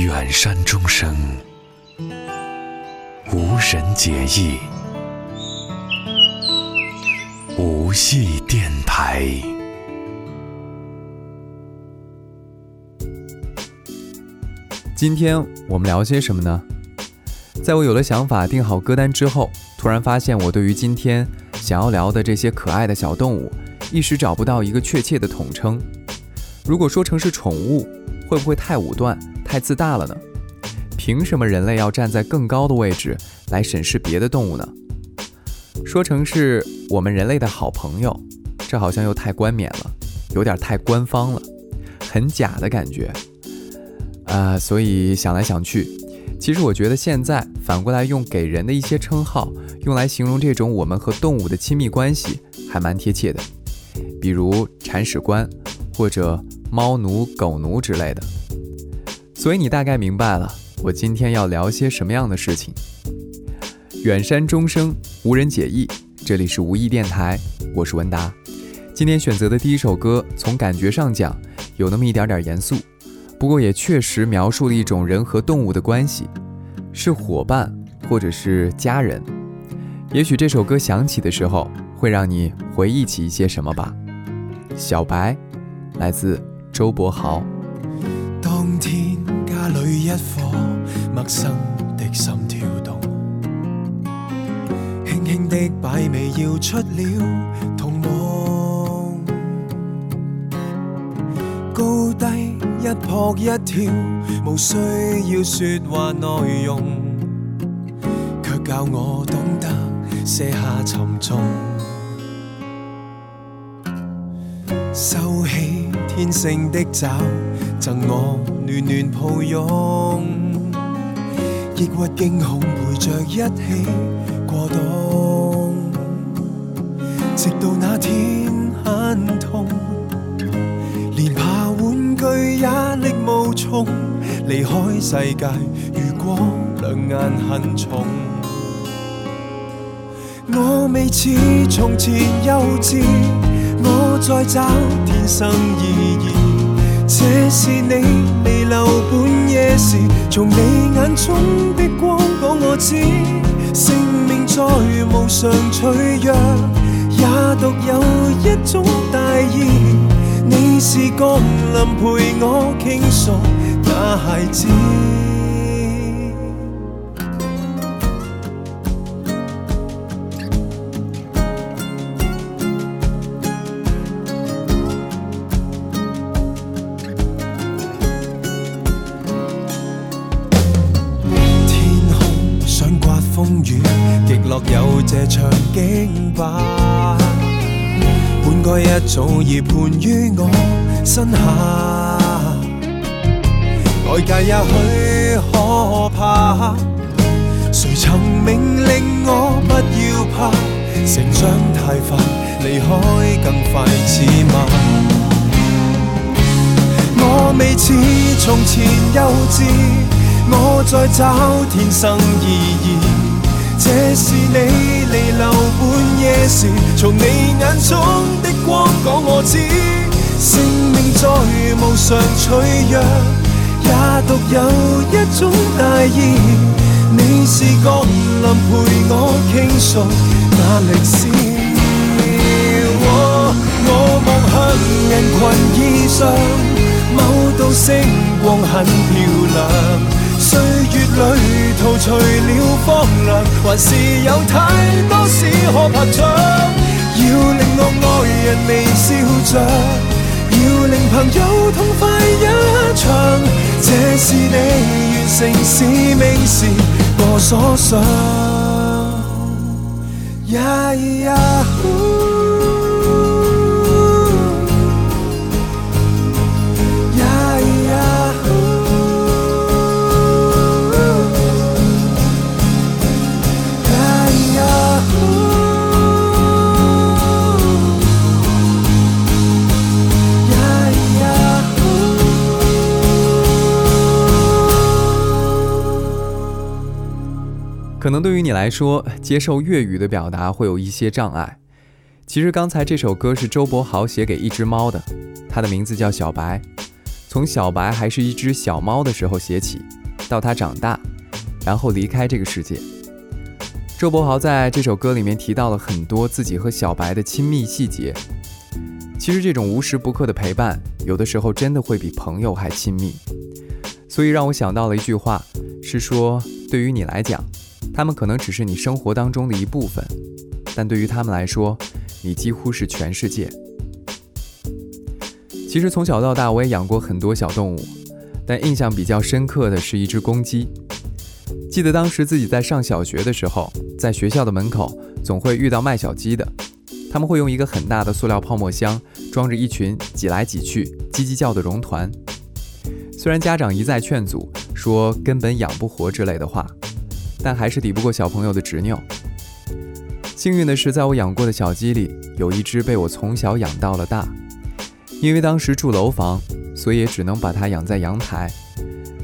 远山钟声，无人解意，无戏电台。今天我们聊些什么呢？在我有了想法、定好歌单之后，突然发现我对于今天想要聊的这些可爱的小动物，一时找不到一个确切的统称。如果说成是宠物，会不会太武断、太自大了呢？凭什么人类要站在更高的位置来审视别的动物呢？说成是我们人类的好朋友，这好像又太冠冕了，有点太官方了，很假的感觉。啊，所以想来想去，其实我觉得现在反过来用给人的一些称号，用来形容这种我们和动物的亲密关系，还蛮贴切的。比如铲屎官，或者猫奴、狗奴之类的。所以你大概明白了，我今天要聊些什么样的事情。远山钟声，无人解意。这里是无意电台，我是文达。今天选择的第一首歌，从感觉上讲，有那么一点点严肃。不过也确实描述了一种人和动物的关系，是伙伴或者是家人。也许这首歌响起的时候，会让你回忆起一些什么吧。小白，来自周柏豪。里一颗陌生的心跳动，轻轻的摆尾要出了童梦，高低。一扑一跳，无需要说话内容，却教我懂得卸下沉重，收起天性的爪，赠我暖暖抱拥，抑郁惊恐陪着一起过冬，直到那天很痛。连爬玩具也力无从离开世界，如果两眼很重，我未似从前幼稚，我在找天生意义。这是你弥留半夜时，从你眼中的光讲我知，生命再无常脆弱，也独有一种大义。你是降临陪我倾诉那孩子，乐有这场景吧。本该一早已盘于我身下，外界也许可怕，谁曾命令我不要怕？成长太快，离开更快似慢。我未似从前幼稚，我在找天生意义。这是你离留半夜时，从你眼中的光讲我知，生命再无常脆弱，也独有一种大义。你是降临陪我倾诉那历史。我望向人群以上，某道星光很漂亮。旅途除了荒凉，还是有太多事可拍掌。要令我爱人微笑着，要令朋友痛快一场。这是你完成使命时我所想。你来说，接受粤语的表达会有一些障碍。其实刚才这首歌是周柏豪写给一只猫的，它的名字叫小白。从小白还是一只小猫的时候写起，到他长大，然后离开这个世界。周柏豪在这首歌里面提到了很多自己和小白的亲密细节。其实这种无时不刻的陪伴，有的时候真的会比朋友还亲密。所以让我想到了一句话，是说对于你来讲，他们可能只是你生活当中的一部分，但对于他们来说，你几乎是全世界。其实从小到大，我也养过很多小动物，但印象比较深刻的是一只公鸡。记得当时自己在上小学的时候，在学校的门口总会遇到卖小鸡的，他们会用一个很大的塑料泡沫箱装着一群挤来挤去、叽叽叫的绒团。虽然家长一再劝阻，说根本养不活之类的话，但还是抵不过小朋友的执拗。幸运的是，在我养过的小鸡里，有一只被我从小养到了大。因为当时住楼房，所以也只能把它养在阳台。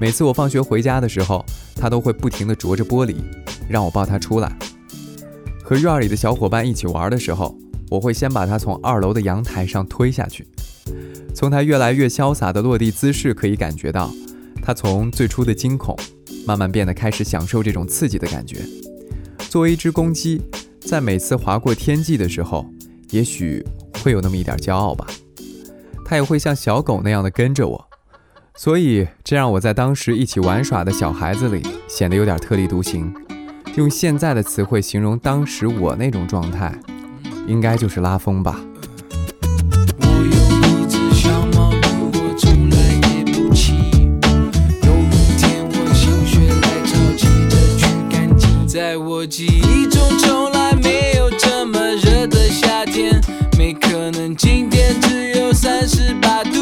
每次我放学回家的时候，它都会不停地啄着玻璃，让我抱它出来。和院里的小伙伴一起玩的时候，我会先把它从二楼的阳台上推下去。从它越来越潇洒的落地姿势可以感觉到，它从最初的惊恐，慢慢变得开始享受这种刺激的感觉。作为一只公鸡，在每次划过天际的时候，也许会有那么一点骄傲吧。它也会像小狗那样的跟着我，所以这让我在当时一起玩耍的小孩子里显得有点特立独行。用现在的词汇形容当时我那种状态，应该就是拉风吧。我记忆中，从来没有这么热的夏天，没可能今天只有三十八度。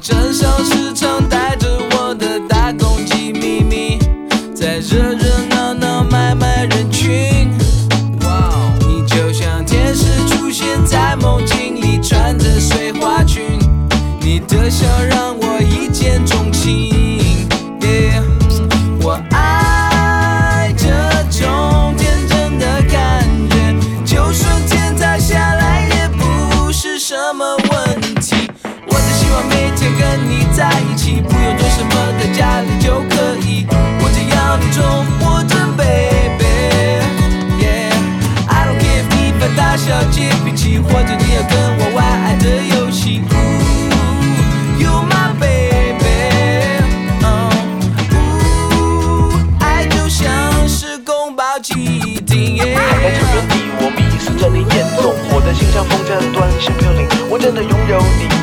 真实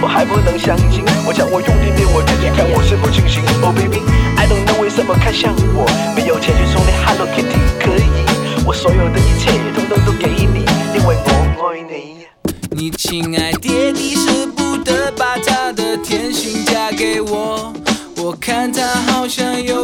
我还不能相信。我想我用力对我自己看，我是否清醒。Oh baby，I don't know 为什么看向我，没有钱去送你 Hello Kitty，可以，我所有的一切统统都给你，因为我爱你。你亲爱的，你舍不得把他的甜心嫁给我，我看他好像有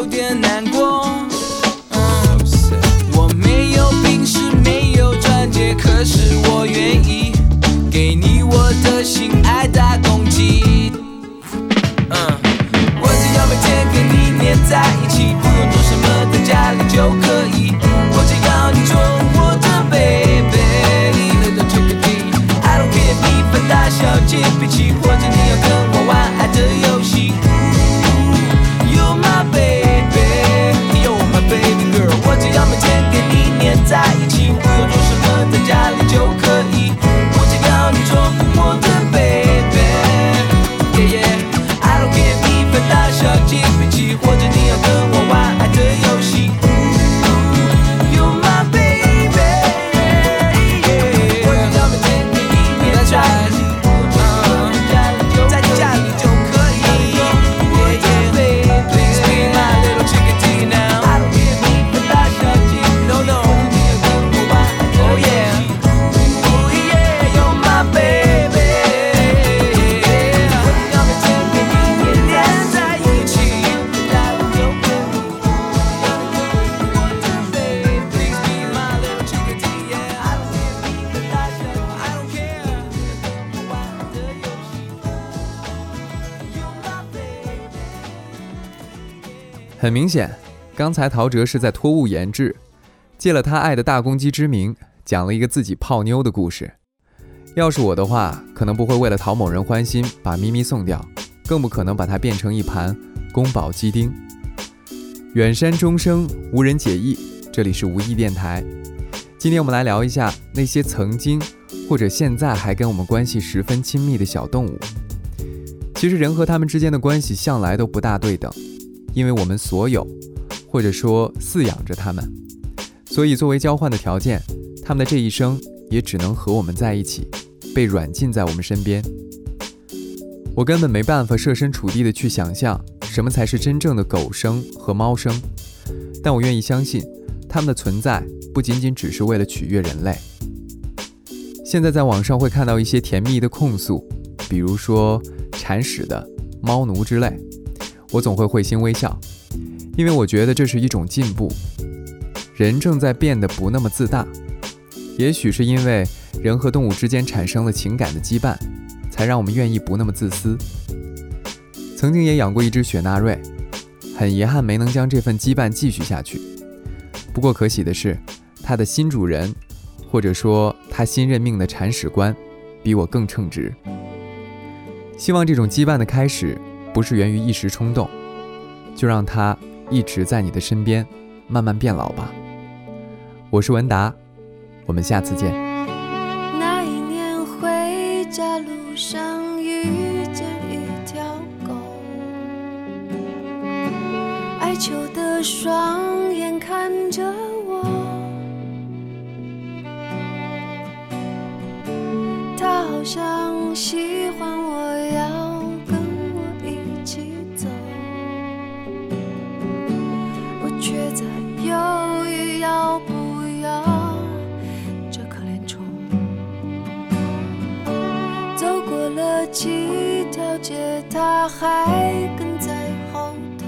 明显，刚才陶喆是在托物言志，借了他爱的大公鸡之名，讲了一个自己泡妞的故事。要是我的话，可能不会为了讨某人欢心把咪咪送掉，更不可能把它变成一盘宫保鸡丁。远山钟声无人解意，这里是无意电台。今天我们来聊一下那些曾经或者现在还跟我们关系十分亲密的小动物。其实人和他们之间的关系向来都不大对等，因为我们所有，或者说饲养着他们，所以作为交换的条件，他们的这一生也只能和我们在一起，被软禁在我们身边。我根本没办法设身处地的去想象。什么才是真正的狗生和猫生？但我愿意相信，它们的存在不仅仅只是为了取悦人类。现在在网上会看到一些甜蜜的控诉，比如说铲屎的、猫奴之类，我总会会心微笑，因为我觉得这是一种进步。人正在变得不那么自大，也许是因为人和动物之间产生了情感的羁绊，才让我们愿意不那么自私。曾经也养过一只雪纳瑞，很遗憾没能将这份羁绊继续下去。不过可喜的是，它的新主人，或者说它新任命的铲屎官，比我更称职。希望这种羁绊的开始不是源于一时冲动，就让它一直在你的身边，慢慢变老吧。我是文达，我们下次见。那一年回家路上遇见一条狗，哀求的双眼看着我，它好像几七条街，它还跟在后头。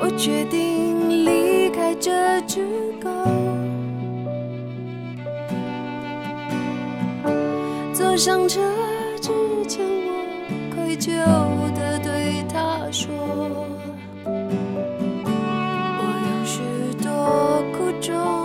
我决定离开这只狗，坐上车之前，我愧疚地对他说：我有许多苦衷。